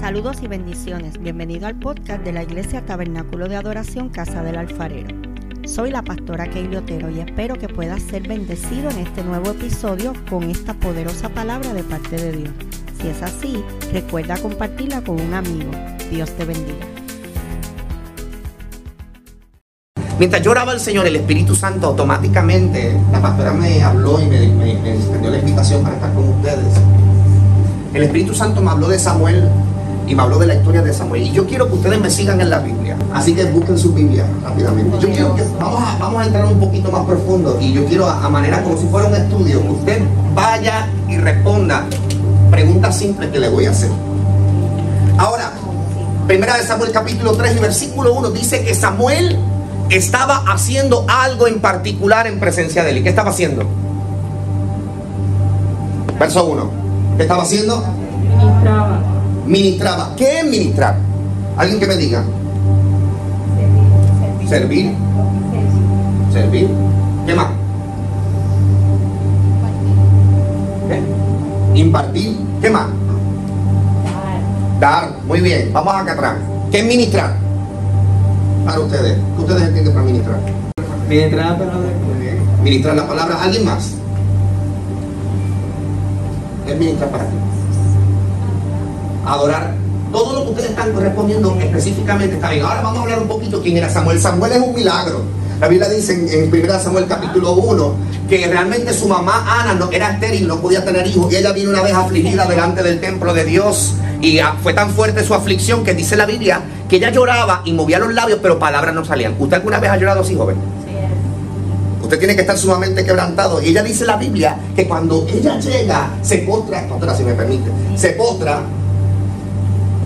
Saludos y bendiciones. Bienvenido al podcast de la Iglesia Tabernáculo de Adoración Casa del Alfarero. Soy la pastora Keili Otero y espero que puedas ser bendecido en este nuevo episodio con esta poderosa palabra de parte de Dios. Si es así, recuerda compartirla con un amigo. Dios te bendiga. Mientras yo oraba al Señor, el Espíritu Santo automáticamente, la pastora me habló y me, extendió la invitación para estar con ustedes. El Espíritu Santo me habló de Samuel y me habló de la historia de Samuel. Y yo quiero que ustedes me sigan en la Biblia. Así que busquen su Biblia rápidamente. Yo quiero que vamos a, vamos a entrar un poquito más profundo y yo quiero a, manera como si fuera un estudio, que usted vaya y responda preguntas simples que le voy a hacer. Ahora, primera de Samuel capítulo 3 y versículo 1 dice que Samuel estaba haciendo algo en particular en presencia de él. ¿Y qué estaba haciendo? Verso 1. ¿Qué estaba haciendo? Ministraba. ¿Qué es ministrar? Alguien que me diga. Servir. Servir. ¿Qué más? ¿Qué? Impartir. ¿Qué más? Dar. Muy bien. Vamos acá atrás. ¿Qué es ministrar? Para ustedes. ¿Qué ustedes entienden para ministrar? Ministrar la palabra. Ministrar la palabra. ¿Alguien más? ¿Qué es ministrar para ti? Adorar. Todo lo que ustedes están respondiendo específicamente está bien. Ahora vamos a hablar un poquito quién era Samuel. Samuel es un milagro. La Biblia dice en, en 1 Samuel capítulo 1 que realmente su mamá Ana no, era estéril, no podía tener hijos. Y ella vino una vez afligida delante del templo de Dios. Y ah, fue tan fuerte su aflicción que dice la Biblia que ella lloraba y movía los labios, pero palabras no salían. ¿Usted alguna vez ha llorado así, joven? Usted tiene que estar sumamente quebrantado. Y ella dice la Biblia que cuando ella llega, se postra, pastora, si me permite, se postra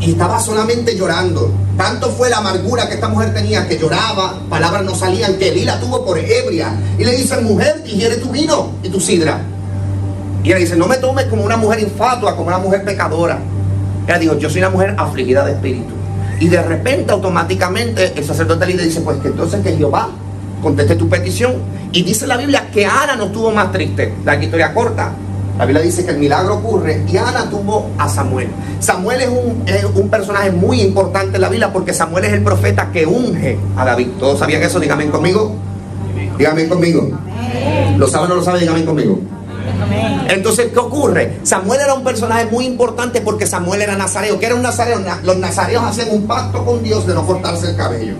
y estaba solamente llorando. Tanto fue la amargura que esta mujer tenía que lloraba, palabras no salían, que Elí la tuvo por ebria. Y le dice, mujer, digiere tu vino y tu sidra. Y ella dice, no me tomes como una mujer infatua, como una mujer pecadora. Ella dijo, yo soy una mujer afligida de espíritu. Y de repente, automáticamente, el sacerdote le dice, pues que entonces que Jehová conteste tu petición. Y dice la Biblia que Ana no estuvo más triste. La historia corta. La Biblia dice que el milagro ocurre y Ana tuvo a Samuel. Samuel es un, un, personaje muy importante en la Biblia porque Samuel es el profeta que unge a David. ¿Todos sabían eso? Díganme conmigo. Díganme conmigo. ¿Lo saben o no lo saben? Díganme conmigo. Entonces, ¿qué ocurre? Samuel era un personaje muy importante porque Samuel era nazareo. ¿Qué era un nazareo? Los nazareos hacían un pacto con Dios de no cortarse el cabello.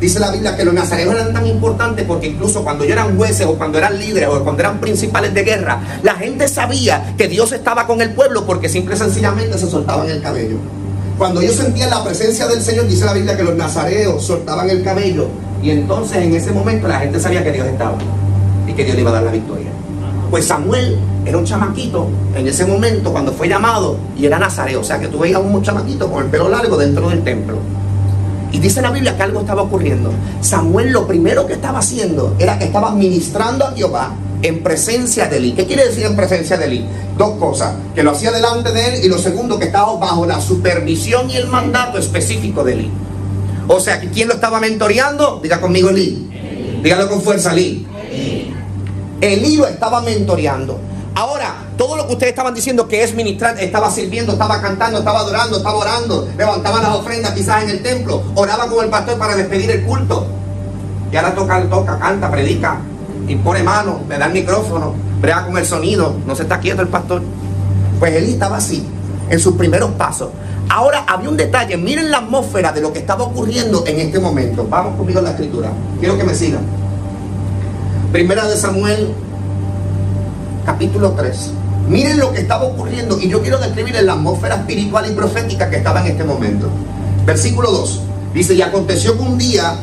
Dice la Biblia que los nazareos eran tan importantes porque incluso cuando ellos eran jueces o cuando eran líderes o cuando eran principales de guerra, la gente sabía que Dios estaba con el pueblo porque simple y sencillamente se soltaban el cabello. Cuando ellos sentían la presencia del Señor, dice la Biblia que los nazareos soltaban el cabello y entonces en ese momento la gente sabía que Dios estaba y que Dios le iba a dar la victoria. Pues Samuel era un chamaquito en ese momento cuando fue llamado y era nazareo, o sea que tú veías a un chamaquito con el pelo largo dentro del templo. Y dice la Biblia que algo estaba ocurriendo. Samuel lo primero que estaba haciendo era que estaba ministrando a Jehová en presencia de él. ¿Qué quiere decir en presencia de él? Dos cosas, que lo hacía delante de él y lo segundo, que estaba bajo la supervisión y el mandato específico de él. O sea, que ¿quién lo estaba mentoreando? Diga conmigo Elí. Dígalo con fuerza, Elí. Elí lo estaba mentoreando. Ahora, todo lo que ustedes estaban diciendo que es ministrar, estaba sirviendo, estaba cantando, estaba adorando, estaba orando, levantaba las ofrendas quizás en el templo, oraba con el pastor para despedir el culto. Y ahora toca, toca, canta, predica, impone mano, le da el micrófono, brega con el sonido, no se está quieto el pastor. Pues él estaba así, en sus primeros pasos. Ahora había un detalle, miren la atmósfera de lo que estaba ocurriendo en este momento. Vamos conmigo a la escritura, quiero que me sigan. Primera de Samuel, capítulo 3. Miren lo que estaba ocurriendo y yo quiero describir la atmósfera espiritual y profética que estaba en este momento. Versículo 2. Dice, y aconteció que un día,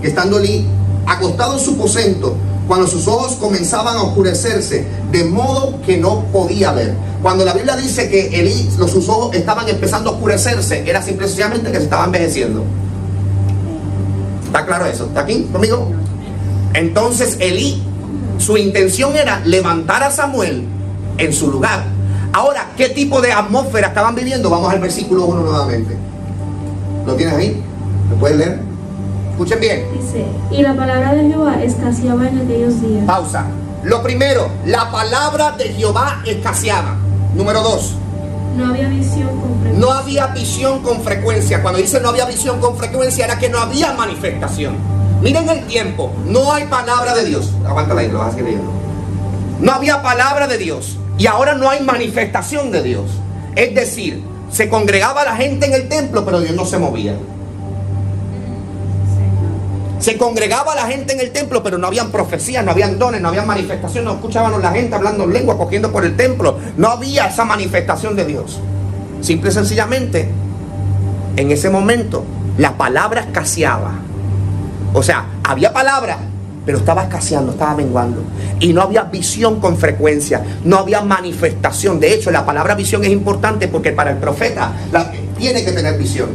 que estando allí, acostado en su aposento, cuando sus ojos comenzaban a oscurecerse, de modo que no podía ver. Cuando la Biblia dice que Elí, sus ojos estaban empezando a oscurecerse, era simplemente que se estaba envejeciendo. ¿Está claro eso? ¿Está aquí conmigo? Entonces Elí, su intención era levantar a Samuel en su lugar. Ahora, ¿qué tipo de atmósfera estaban viviendo? Vamos al versículo 1 nuevamente. ¿Lo tienes ahí? ¿Lo puedes leer? Escuchen bien. Dice, y la palabra de Jehová escaseaba en aquellos días. Pausa. Lo primero, la palabra de Jehová escaseaba. Número dos, No había visión con frecuencia. No había visión con frecuencia. Cuando dice no había visión con frecuencia era que no había manifestación. Miren el tiempo. No hay palabra de Dios. Aguántala ahí, lo vas a seguir leyendo. No había palabra de Dios. Y ahora no hay manifestación de Dios. Es decir, se congregaba la gente en el templo, pero Dios no se movía. Se congregaba la gente en el templo, pero no habían profecías, no habían dones, no habían manifestaciones, no escuchábamos la gente hablando en lengua, cogiendo por el templo. No había esa manifestación de Dios. Simple y sencillamente, en ese momento, la palabra escaseaba. O sea, había palabra, pero estaba escaseando, estaba menguando. Y no había visión con frecuencia, no había manifestación. De hecho, la palabra visión es importante porque para el profeta la- tiene que tener visión.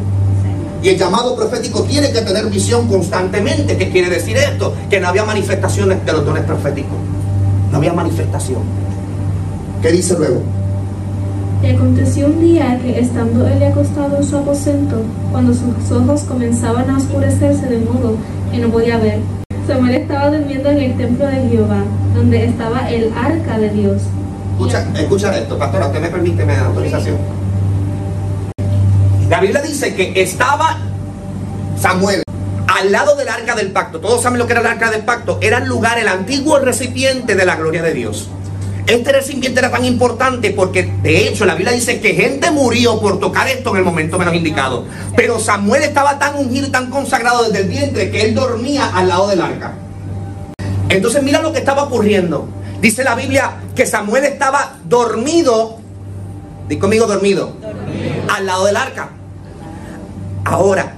Y el llamado profético tiene que tener visión constantemente. ¿Qué quiere decir esto? Que no había manifestaciones de los dones proféticos. No había manifestación. ¿Qué dice luego? Y aconteció un día que estando él acostado en su aposento, cuando sus ojos comenzaban a oscurecerse de modo que no podía ver, Samuel estaba durmiendo en el templo de Jehová, donde estaba el arca de Dios. Escucha, escucha esto, pastora, usted me permite, me da autorización. La Biblia dice que estaba Samuel al lado del arca del pacto. Todos saben lo que era el arca del pacto. Era el lugar, el antiguo recipiente de la gloria de Dios. Este recipiente era tan importante porque de hecho la Biblia dice que gente murió por tocar esto en el momento menos indicado. Pero Samuel estaba tan ungido y tan consagrado desde el vientre que él dormía al lado del arca. Entonces mira lo que estaba ocurriendo. Dice la Biblia que Samuel estaba dormido. Di conmigo dormido. Al lado del arca. Ahora,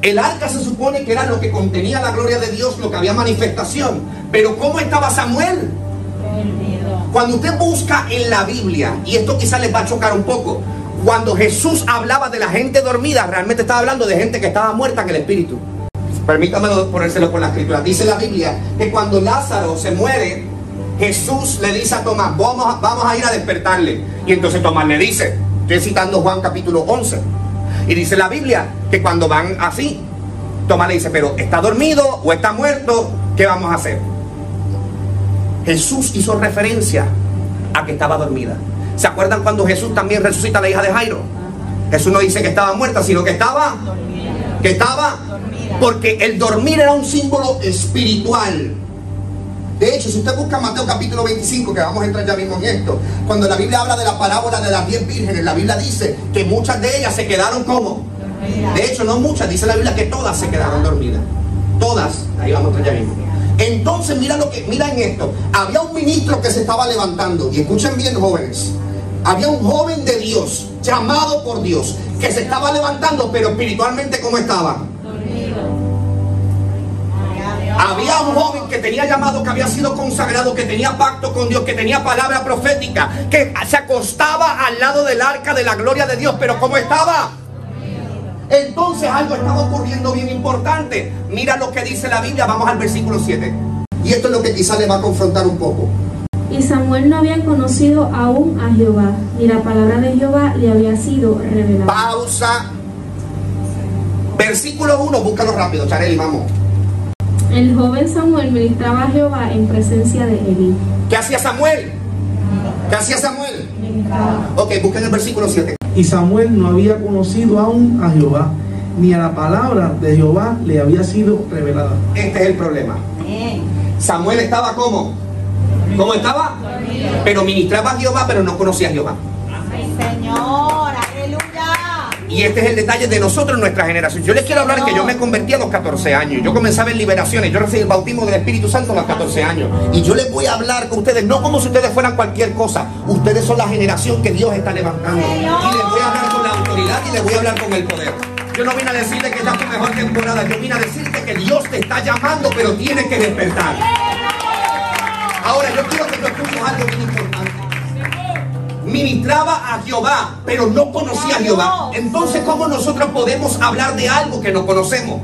el arca se supone que era lo que contenía la gloria de Dios, lo que había manifestación. Pero ¿cómo estaba Samuel? Cuando usted busca en la Biblia, y esto quizás les va a chocar un poco, cuando Jesús hablaba de la gente dormida, realmente estaba hablando de gente que estaba muerta en el espíritu. Permítame ponérselo con la escritura. Dice la Biblia que cuando Lázaro se muere, Jesús le dice a Tomás, vamos a, vamos a ir a despertarle. Y entonces Tomás le dice, estoy citando Juan capítulo 11. Y dice la Biblia que cuando van así, Tomás le dice, pero ¿está dormido o está muerto? ¿Qué vamos a hacer? Jesús hizo referencia a que estaba dormida. ¿Se acuerdan cuando Jesús también resucita a la hija de Jairo? Jesús no dice que estaba muerta, sino que estaba que estaba porque el dormir era un símbolo espiritual. De hecho, si usted busca Mateo capítulo 25, que vamos a entrar ya mismo en esto, cuando la Biblia habla de la parábola de las diez vírgenes, la Biblia dice que muchas de ellas se quedaron como. De hecho, no muchas, dice la Biblia que todas se quedaron dormidas. Todas, ahí vamos a entrar ya mismo. Entonces, mira lo que, mira en esto. Había un ministro que se estaba levantando, y escuchen bien, jóvenes. Había un joven de Dios, llamado por Dios, que se estaba levantando, pero espiritualmente, ¿cómo estaba? Había un joven que tenía llamado, que había sido consagrado, que tenía pacto con Dios, que tenía palabra profética, que se acostaba al lado del arca de la gloria de Dios, pero ¿cómo estaba? Entonces algo estaba ocurriendo bien importante. Mira lo que dice la Biblia, vamos al versículo 7. Y esto es lo que quizá le va a confrontar un poco. Y Samuel no había conocido aún a Jehová, ni la palabra de Jehová le había sido revelada. Pausa. Versículo 1, búscalo rápido, Chareli, vamos. El joven Samuel ministraba a Jehová en presencia de Eli. ¿Qué hacía Samuel? ¿Qué hacía Samuel? Ok, busquen el versículo 7. Y Samuel no había conocido aún a Jehová, ni a la palabra de Jehová le había sido revelada. Este es el problema. Samuel estaba como? ¿Cómo estaba? Pero ministraba a Jehová, pero no conocía a Jehová. Ay, Señor. Y este es el detalle de nosotros nuestra generación. Yo les quiero hablar que yo me convertí a los 14 años. Yo comenzaba en liberaciones. Yo recibí el bautismo del Espíritu Santo a los 14 años. Y yo les voy a hablar con ustedes, no como si ustedes fueran cualquier cosa. Ustedes son la generación que Dios está levantando. Y les voy a hablar con la autoridad y les voy a hablar con el poder. Yo no vine a decirle que esta es tu mejor temporada. Yo vine a decirte que Dios te está llamando, pero tienes que despertar. Ahora, yo quiero que tú escuches algo bien importante. Ministraba a Jehová, pero no conocía a Jehová. Entonces, ¿cómo nosotros podemos hablar de algo que no conocemos?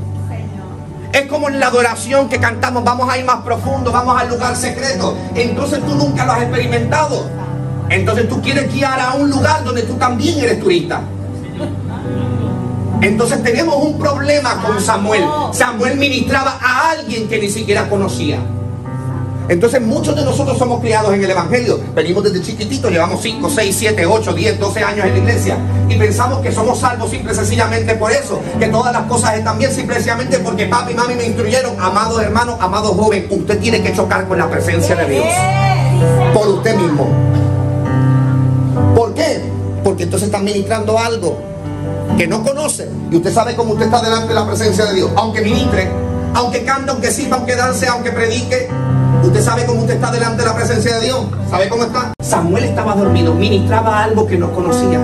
Es como en la adoración que cantamos, vamos a ir más profundo, vamos al lugar secreto. Entonces tú nunca lo has experimentado. Entonces tú quieres guiar a un lugar donde tú también eres turista. Entonces tenemos un problema con Samuel. Samuel ministraba a alguien que ni siquiera conocía. Entonces muchos de nosotros somos criados en el Evangelio. Venimos desde chiquititos, llevamos 5, 6, 7, 8, 10, 12 años en la iglesia. Y pensamos que somos salvos simple sencillamente por eso. Que todas las cosas están bien simple sencillamente porque papi y mami me instruyeron. Amado hermano, amado joven, usted tiene que chocar con la presencia de Dios. Por usted mismo. ¿Por qué? Porque entonces está ministrando algo que no conoce. Y usted sabe cómo usted está delante de la presencia de Dios. Aunque ministre, aunque cante, aunque sirva, aunque dance, aunque predique. Usted sabe cómo usted está delante de la presencia de Dios. ¿Sabe cómo está? Samuel estaba dormido, ministraba algo que no conocía.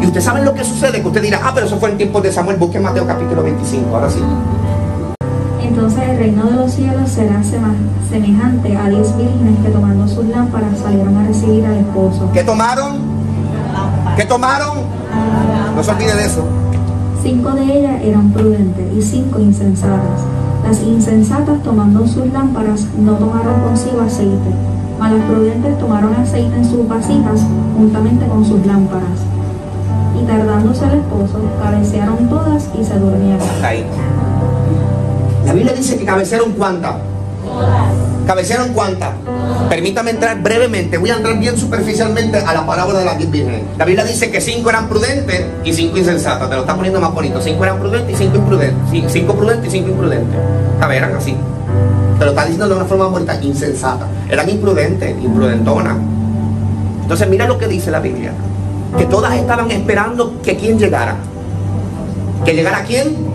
Y usted sabe lo que sucede, que usted dirá, ah, pero eso fue en tiempos de Samuel. Busque Mateo capítulo 25, ahora sí. Entonces el reino de los cielos será semejante a diez vírgenes que tomando sus lámparas salieron a recibir al esposo. ¿Qué tomaron? ¿Qué tomaron? No se olvide de eso. Cinco de ellas eran prudentes y cinco insensatas. Las insensatas tomando sus lámparas no tomaron consigo aceite, mas las prudentes tomaron aceite en sus vasijas juntamente con sus lámparas. Y tardándose el esposo, cabecearon todas y se durmieron. Ahí. La Biblia dice que cabecearon cuántas. ¿Cabecearon cuántas? Permítame entrar brevemente, voy a entrar bien superficialmente a la parábola de diez vírgenes. La Biblia dice que cinco eran prudentes y cinco insensatas. Te lo está poniendo más bonito. Cinco eran prudentes y cinco imprudentes. Cin- Cinco prudentes y cinco imprudentes. A ver, eran así. Te lo está diciendo de una forma bonita, insensata. Eran imprudentes, imprudentonas. Entonces mira lo que dice la Biblia. Que todas estaban esperando que quién llegara. ¿Que llegara quién?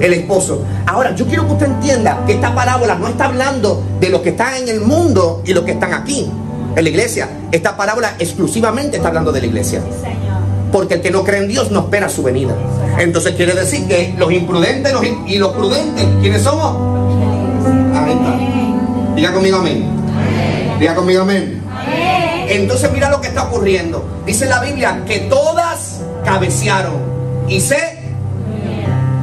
El esposo. Ahora, yo quiero que usted entienda que esta parábola no está hablando de los que están en el mundo y los que están aquí, en la iglesia. Esta parábola exclusivamente está hablando de la iglesia. Porque el que no cree en Dios no espera su venida. Entonces quiere decir que los imprudentes los in- y los prudentes, ¿quiénes somos? Ahí está. Diga conmigo amén. Diga conmigo amén. Entonces mira lo que está ocurriendo. Dice la Biblia que todas cabecearon y se...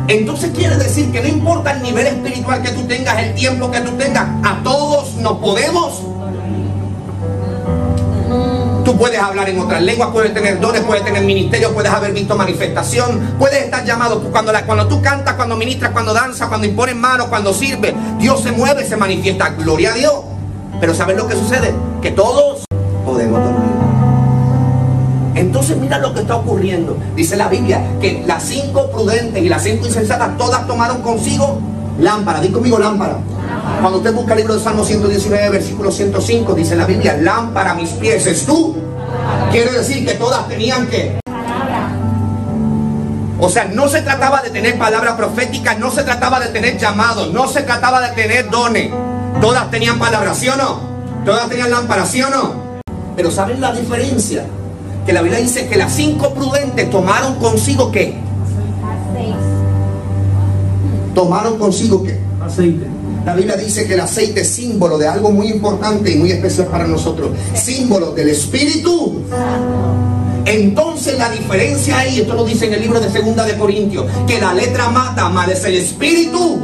Entonces quiere decir que no importa el nivel espiritual que tú tengas, el tiempo que tú tengas, a todos nos podemos. Tú puedes hablar en otras lenguas, puedes tener dones, puedes tener ministerio, puedes haber visto manifestación, puedes estar llamado. Cuando, la- cuando tú cantas, cuando ministras, cuando danzas, cuando impones manos, cuando sirves, Dios se mueve, se manifiesta. Gloria a Dios. Pero ¿sabes lo que sucede? Que todos Entonces mira lo que está ocurriendo. Dice la Biblia que las cinco prudentes y las cinco insensatas todas tomaron consigo lámpara. Di conmigo lámpara. Cuando usted busca el libro de Salmo 119, versículo 105, dice la Biblia, lámpara a mis pies es tú. Quiere decir que todas tenían que... O sea, no se trataba de tener palabra profética, no se trataba de tener llamados, no se trataba de tener dones. Todas tenían palabras, ¿sí o no? Todas tenían lámparas, ¿sí o no? Pero ¿saben la diferencia? Que la Biblia dice que las cinco prudentes tomaron consigo qué? Tomaron consigo qué? Aceite. La Biblia dice que el aceite es símbolo de algo muy importante y muy especial para nosotros. Símbolo del Espíritu. Entonces la diferencia ahí, esto lo dice en el libro de Segunda de Corintios, que la letra mata, mal es el Espíritu.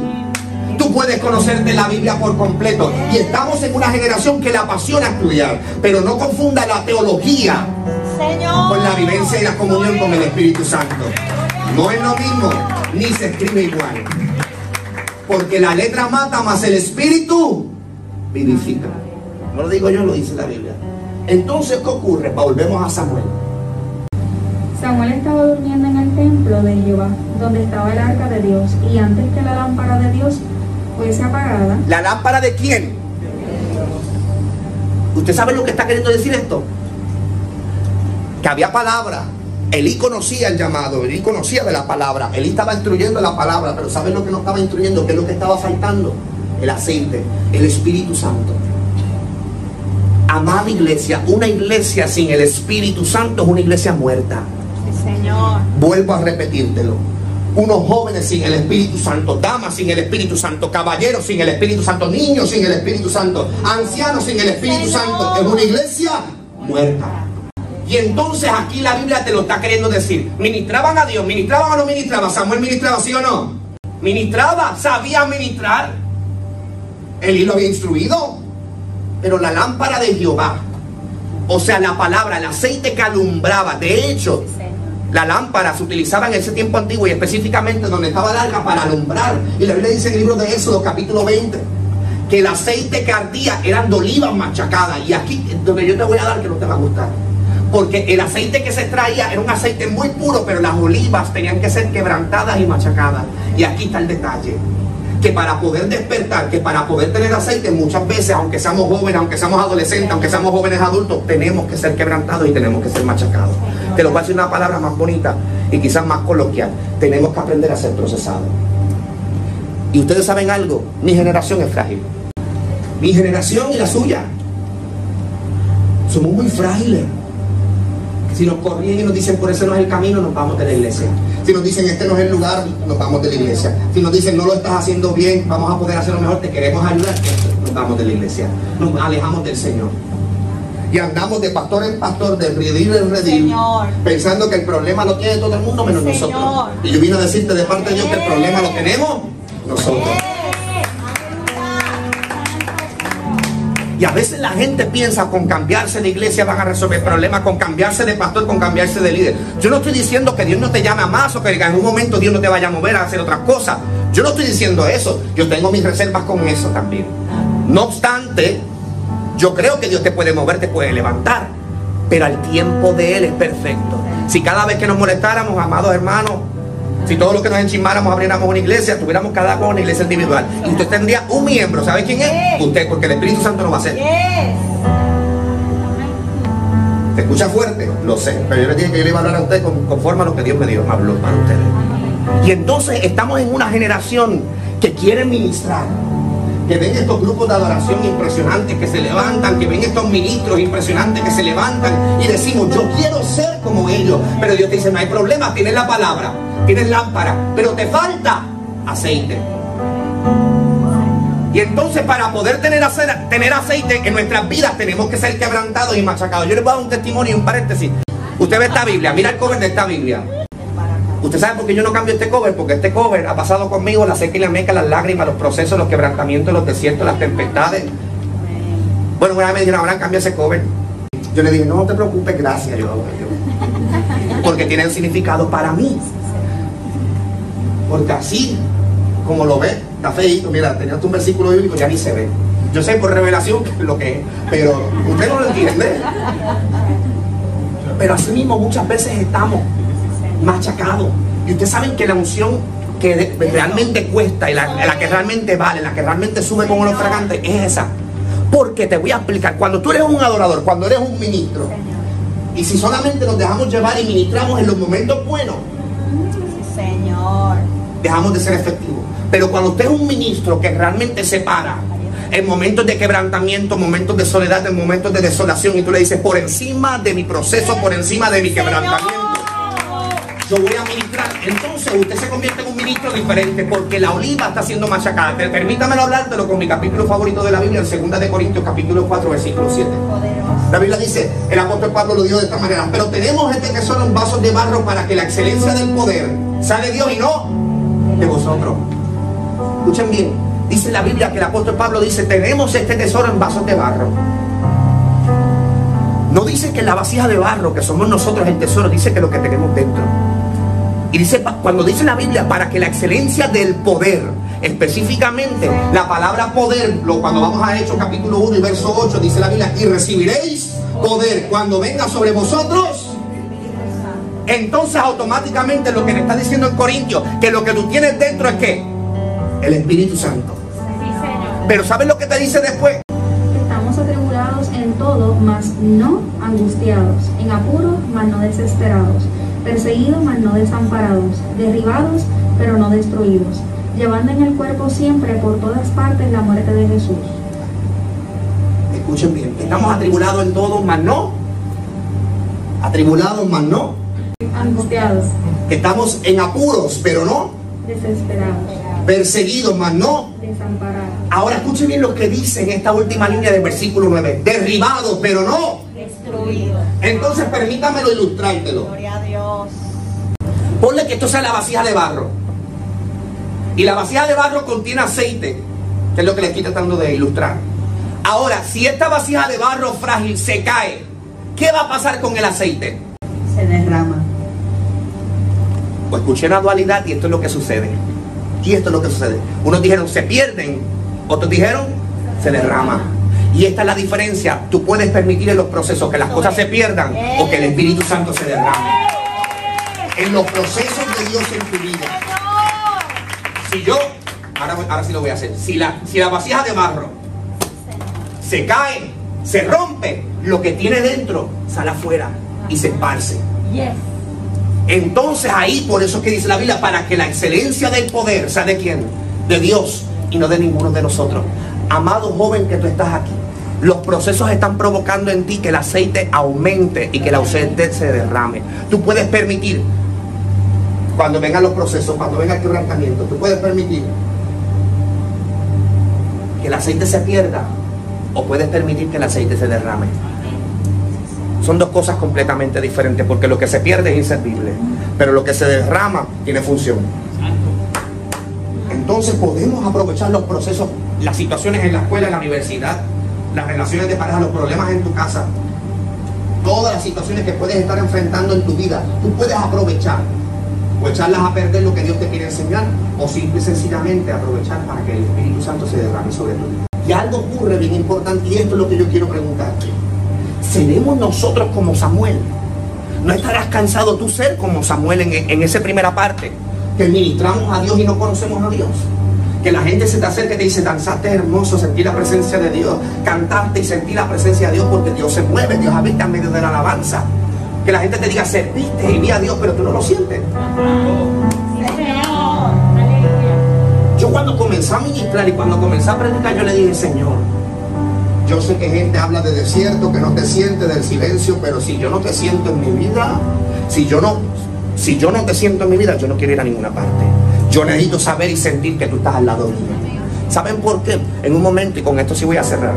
Tú puedes conocerte la Biblia por completo. Y estamos en una generación que le apasiona estudiar. Pero no confunda la teología Señor. con la vivencia y la comunión con el Espíritu Santo. No es lo mismo, ni se escribe igual. Porque la letra mata, más el Espíritu vivifica. No lo digo yo, lo dice la Biblia. Entonces, ¿qué ocurre? Volvemos a Samuel. Samuel estaba durmiendo en el templo de Jehová, donde estaba el arca de Dios, y antes que la lámpara de Dios fuese apagada, ¿La lámpara de quién? ¿Usted sabe lo que está queriendo decir esto? Que había palabra. Elí conocía el llamado, Elí conocía de la palabra, Elí estaba instruyendo la palabra, pero ¿saben lo que no estaba instruyendo? ¿Qué es lo que estaba faltando? El aceite, el Espíritu Santo. Amada iglesia, una iglesia sin el Espíritu Santo es una iglesia muerta. Señor. Vuelvo a repetírtelo. Unos jóvenes sin el Espíritu Santo, damas sin el Espíritu Santo, caballeros sin el Espíritu Santo, niños sin el Espíritu Santo, ancianos sin el Espíritu. Santo. Es una iglesia muerta. Y entonces aquí la Biblia te lo está queriendo decir. Ministraban a Dios, ministraban o no ministraban. Samuel ministraba, sí o no. Ministraba, sabía ministrar. Elí lo había instruido. Pero la lámpara de Jehová, o sea, la palabra, el aceite que alumbraba, de hecho, la lámpara se utilizaba en ese tiempo antiguo y específicamente donde estaba larga para alumbrar. Y la Biblia dice en el libro de Éxodo capítulo 20 que el aceite que ardía eran de olivas machacadas. Y aquí, donde yo te voy a dar que no te va a gustar. Porque el aceite que se extraía era un aceite muy puro, pero las olivas tenían que ser quebrantadas y machacadas. Y aquí está el detalle. Que para poder despertar, que para poder tener aceite, muchas veces, aunque seamos jóvenes, aunque seamos adolescentes, aunque seamos jóvenes adultos, tenemos que ser quebrantados y tenemos que ser machacados. Te lo voy a decir una palabra más bonita y quizás más coloquial. Tenemos que aprender a ser procesados. Y ustedes saben algo, mi generación es frágil. Mi generación y la suya. Somos muy frágiles. Si nos corrigen y nos dicen por ese no es el camino, nos vamos de la iglesia. Si nos dicen este no es el lugar, nos vamos de la iglesia. Si nos dicen no lo estás haciendo bien, vamos a poder hacerlo mejor, te queremos ayudar, nos vamos de la iglesia. Nos alejamos del Señor. Y andamos de pastor en pastor, de redil en redil, Señor. pensando que el problema lo tiene todo el mundo menos Señor. nosotros. Y yo vine a decirte de parte de Dios que el problema lo tenemos nosotros. Y a veces la gente piensa con cambiarse de iglesia van a resolver problemas, con cambiarse de pastor, con cambiarse de líder. Yo no estoy diciendo que Dios no te llame a más o que en algún momento Dios no te vaya a mover a hacer otras cosas. Yo no estoy diciendo eso. Yo tengo mis reservas con eso también. No obstante, yo creo que Dios te puede mover, te puede levantar. Pero al tiempo de Él es perfecto. Si cada vez que nos molestáramos, amados hermanos, si todos los que nos enchismáramos abriéramos una iglesia, tuviéramos cada uno una iglesia individual. Y usted tendría un miembro, ¿sabe quién es? Usted, porque el Espíritu Santo no va a. Yes. ¿Te escucha fuerte? Lo sé, pero yo le dije que yo le iba a hablar a usted con- conforme a lo que Dios me dio, me habló para ustedes. Y entonces estamos en una generación que quiere ministrar. Que ven estos grupos de adoración impresionantes que se levantan, que ven estos ministros impresionantes que se levantan y decimos, yo quiero ser como ellos. Pero Dios te dice, no hay problema, tienes la palabra, tienes lámpara, pero te falta aceite. Y entonces para poder tener, ace- tener aceite en nuestras vidas tenemos que ser quebrantados y machacados. Yo les voy a dar un testimonio y un paréntesis. Usted ve esta Biblia, mira el cover de esta Biblia. Usted sabe por qué yo no cambio este cover, porque este cover ha pasado conmigo la seca y la meca, las lágrimas, los procesos, los quebrantamientos, los desiertos, las tempestades. Bueno, una vez me dijeron, ahora cambia ese cover. Yo le dije, no te preocupes, gracias. Yo, yo- porque tiene un significado para mí. Porque así, como lo ves, está feíto. Mira, tenía un versículo bíblico, ya ni se ve. Yo sé por revelación lo que es, pero usted no lo entiende. Pero así mismo muchas veces estamos machacados. Y ustedes saben que la unción que realmente cuesta y la, la que realmente vale, la que realmente sube como los fragantes, es esa. Porque te voy a explicar, cuando tú eres un adorador, cuando eres un ministro, y si solamente nos dejamos llevar y ministramos en los momentos buenos, Sí, Señor. dejamos de ser efectivos. Pero cuando usted es un ministro que realmente se para en momentos de quebrantamiento, momentos de soledad, en momentos de desolación, y tú le dices, por encima de mi proceso, por encima de mi quebrantamiento, yo voy a ministrar. Entonces usted se convierte en un ministro diferente porque la oliva está siendo machacada. Permítamelo hablártelo con mi capítulo favorito de la Biblia, en 2 de Corintios, capítulo 4, versículo 7. La Biblia dice, el apóstol Pablo lo dijo de esta manera, pero tenemos este tesoro en vasos de barro para que la excelencia del poder sea de Dios y no de vosotros. Escuchen bien, dice la Biblia que el apóstol Pablo dice, tenemos este tesoro en vasos de barro. No dice que la vasija de barro, que somos nosotros el tesoro, dice que lo que tenemos dentro. Y dice, cuando dice la Biblia, para que la excelencia del poder, específicamente la palabra poder, lo, cuando vamos a Hechos capítulo 1 y verso 8, dice la Biblia, y recibiréis poder cuando venga sobre vosotros. Entonces automáticamente lo que le está diciendo en Corintios, que lo que tú tienes dentro es que el Espíritu Santo. Pero ¿sabes lo que te dice después? Estamos atribulados en todo, mas no angustiados, en apuros, mas no desesperados, perseguidos, mas no desamparados, derribados, pero no destruidos, llevando en el cuerpo siempre por todas partes la muerte de Jesús. Escuchen bien, estamos atribulados en todo, mas no. Atribulados, mas no. Angustiados, Que estamos en apuros, pero no. desesperados, Perseguidos, mas no. desamparados, Ahora escuchen bien lo que dice en esta última línea del versículo 9. Derribados, pero no. Entonces permítamelo ilustrártelo. Gloria a Dios. Ponle que esto sea la vasija de barro. Y la vasija de barro contiene aceite, que es lo que le estoy tratando de ilustrar. Ahora, si esta vasija de barro frágil se cae, ¿qué va a pasar con el aceite? Se derrama. Pues escuché una dualidad y esto es lo que sucede. Y esto es lo que sucede. Unos dijeron se pierden, otros dijeron se derrama. Y esta es la diferencia. Tú puedes permitir en los procesos que las cosas se pierdan o que el Espíritu Santo se derrame. En los procesos de Dios en tu vida. Si yo, ahora, sí lo voy a hacer. Si la, si la vasija de barro se cae, se rompe, lo que tiene dentro sale afuera y se esparce. Entonces ahí, por eso es que dice la Biblia, para que la excelencia del poder sea de quién? De Dios y no de ninguno de nosotros. Amado joven que tú estás aquí, los procesos están provocando en ti que el aceite aumente y que el aceite se derrame. Tú puedes permitir, cuando vengan los procesos, cuando venga el quebrantamiento, tú puedes permitir que el aceite se pierda o puedes permitir que el aceite se derrame. Son dos cosas completamente diferentes, porque lo que se pierde es inservible, pero lo que se derrama tiene función. Entonces podemos aprovechar los procesos, las situaciones en la escuela, en la universidad, las relaciones de pareja, los problemas en tu casa, todas las situaciones que puedes estar enfrentando en tu vida, tú puedes aprovechar o echarlas a perder lo que Dios te quiere enseñar, o simple y sencillamente aprovechar para que el Espíritu Santo se derrame sobre tu vida. Y algo ocurre bien importante, y esto es lo que yo quiero preguntarte. ¿Seremos nosotros como Samuel? ¿No estarás cansado tú ser como Samuel en, en esa primera parte? Que ministramos a Dios y no conocemos a Dios. Que la gente se te acerque y te dice, danzaste hermoso, sentir la presencia de Dios, cantarte y sentir la presencia de Dios porque Dios se mueve, Dios habita en medio de la alabanza. Que la gente te diga, serviste y vi a Dios, pero tú no lo sientes. Yo cuando comencé a ministrar y cuando comencé a predicar, yo le dije, Señor, yo sé que gente habla de desierto, que no te siente del silencio, pero si yo no te siento en mi vida, si yo no, si yo no te siento en mi vida, yo no quiero ir a ninguna parte. Yo necesito saber y sentir que tú estás al lado mío. ¿Saben por qué? En un momento, y con esto sí voy a cerrar.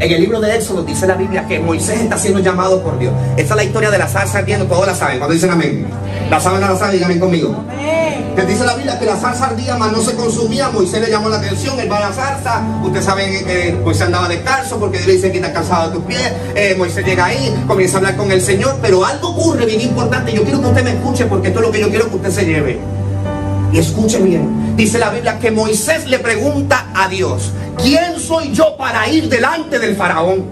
En el libro de Éxodo dice la Biblia que Moisés está siendo llamado por Dios. Esta es la historia de la zarza ardiendo, todos la saben. Cuando dicen amén. La saben, la saben, díganme conmigo. Que dice la Biblia que la zarza ardía, mas no se consumía. Moisés le llamó la atención, él va a la zarza. Ustedes saben que Moisés andaba descalzo porque Dios le dice quita calzado de tus pies. Eh, Moisés llega ahí, comienza a hablar con el Señor. Pero algo ocurre bien importante. Yo quiero que usted me escuche porque esto es lo que yo quiero que usted se lleve. Y escuche bien. Dice la Biblia que Moisés le pregunta a Dios, ¿quién soy yo para ir delante del faraón?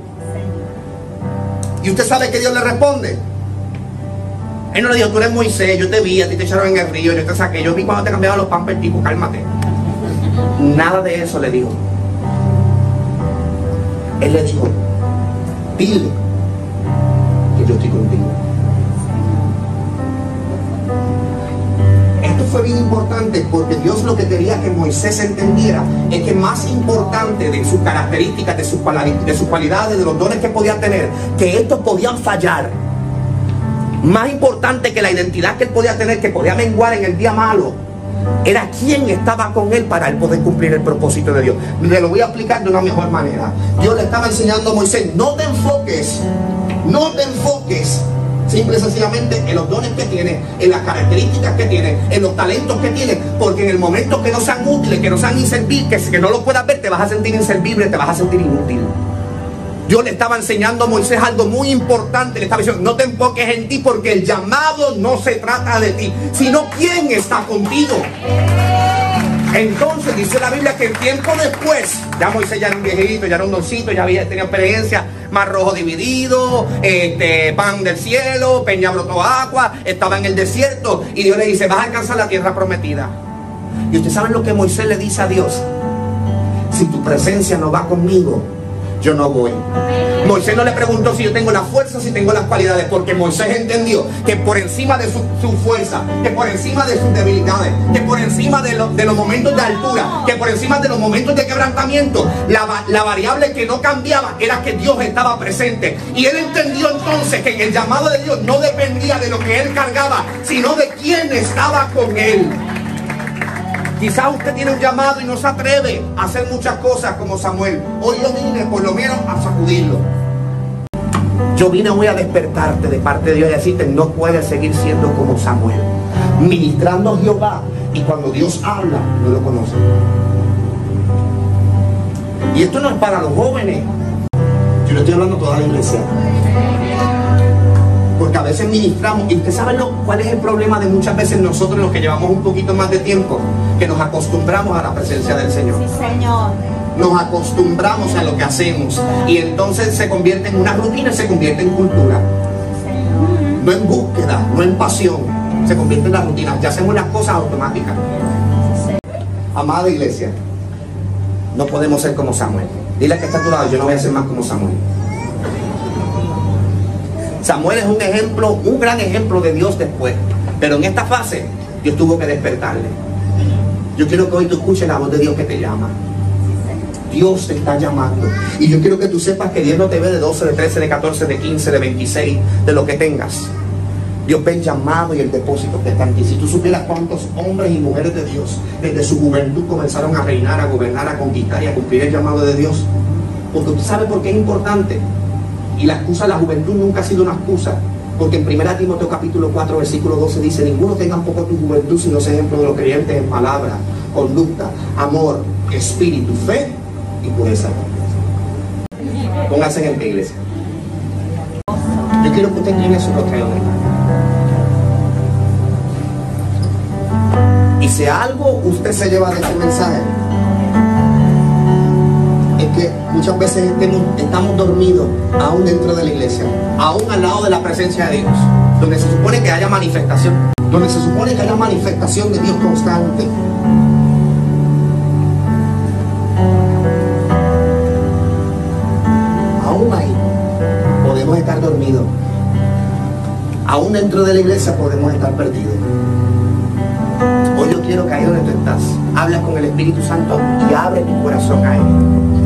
Y usted sabe que Dios le responde. Él no le dijo, tú eres Moisés, yo te vi, a ti te echaron en el río, yo te saqué, yo vi cuando te cambiaban los pampers, tipo, cálmate. Nada de eso le dijo. Él le dijo, dile fue bien importante porque Dios lo que quería que Moisés entendiera es que más importante de sus características, de sus, de sus cualidades, de los dones que podía tener, que estos podían fallar. Más importante que la identidad que él podía tener, que podía menguar en el día malo, era quien estaba con él para él poder cumplir el propósito de Dios. Le lo voy a explicar de una mejor manera. Dios le estaba enseñando a Moisés, no te enfoques, no te enfoques simple y sencillamente en los dones que tiene, en las características que tiene, en los talentos que tiene, porque en el momento que no sean útiles, que no sean inservibles, que, no lo puedas ver, te vas a sentir inservible, te vas a sentir inútil. Dios le estaba enseñando a Moisés algo muy importante. Le estaba diciendo, no te enfoques en ti porque el llamado no se trata de ti, sino quién está contigo. Entonces dice la Biblia que el tiempo después, ya Moisés ya era un viejito, ya era un doncito, ya había tenido experiencia, mar rojo dividido, este, pan del cielo, peña brotó agua, estaba en el desierto y Dios le dice, vas a alcanzar la tierra prometida. Y ustedes saben lo que Moisés le dice a Dios, si tu presencia no va conmigo, yo no voy. Moisés no le preguntó si yo tengo la fuerza, si tengo las cualidades, porque Moisés entendió que por encima de su, fuerza, que por encima de sus debilidades, que por encima de, lo- de los momentos de altura, que por encima de los momentos de quebrantamiento, la, la variable que no cambiaba era que Dios estaba presente. Y él entendió entonces que el llamado de Dios no dependía de lo que él cargaba, sino de quién estaba con él. Quizás usted tiene un llamado y no se atreve a hacer muchas cosas como Samuel. Hoy yo vine por lo menos a sacudirlo. Yo vine hoy a despertarte de parte de Dios y decirte, no puedes seguir siendo como Samuel. Ministrando a Jehová y cuando Dios habla, no lo conoce. Y esto no es para los jóvenes. Yo le estoy hablando a toda la iglesia. Porque a veces ministramos, y usted sabe lo, cuál es el problema de muchas veces nosotros los que llevamos un poquito más de tiempo, que nos acostumbramos a la presencia del Señor. Sí, Señor. nos acostumbramos a lo que hacemos y entonces se convierte en una rutina, se convierte en cultura. No en búsqueda, no en pasión, se convierte en la rutina. Ya hacemos las cosas automáticas. Amada iglesia, no podemos ser como Samuel. Dile que está a tu lado, yo no voy a ser más como Samuel. Samuel es un ejemplo, un gran ejemplo de Dios después. Pero en esta fase, Dios tuvo que despertarle. Yo quiero que hoy tú escuches la voz de Dios que te llama. Dios te está llamando. Y yo quiero que tú sepas que Dios no te ve de 12, de 13, de 14, de 15, de 26, de lo que tengas. Dios ve el llamado y el depósito que está en ti. Si tú supieras cuántos hombres y mujeres de Dios desde su juventud comenzaron a reinar, a gobernar, a conquistar y a cumplir el llamado de Dios. Porque usted sabe por qué es importante. Y la excusa de la juventud nunca ha sido una excusa. Porque en 1 Timoteo capítulo 4, versículo 12 dice, ninguno tenga poco tu juventud, sino sea ejemplo de los creyentes en palabra, conducta, amor, espíritu, fe y pureza. Póngase en el iglesia. Yo quiero que usted incline su rostro Y si algo usted se lleva de este mensaje, es muchas veces estamos dormidos aún dentro de la iglesia, aún al lado de la presencia de Dios, donde se supone que haya manifestación, donde se supone que haya manifestación de Dios constante. Aún ahí podemos estar dormidos. Aún dentro de la iglesia podemos estar perdidos. Hoy yo quiero que ahí donde tú estás, hablas con el Espíritu Santo y abre tu corazón a Él.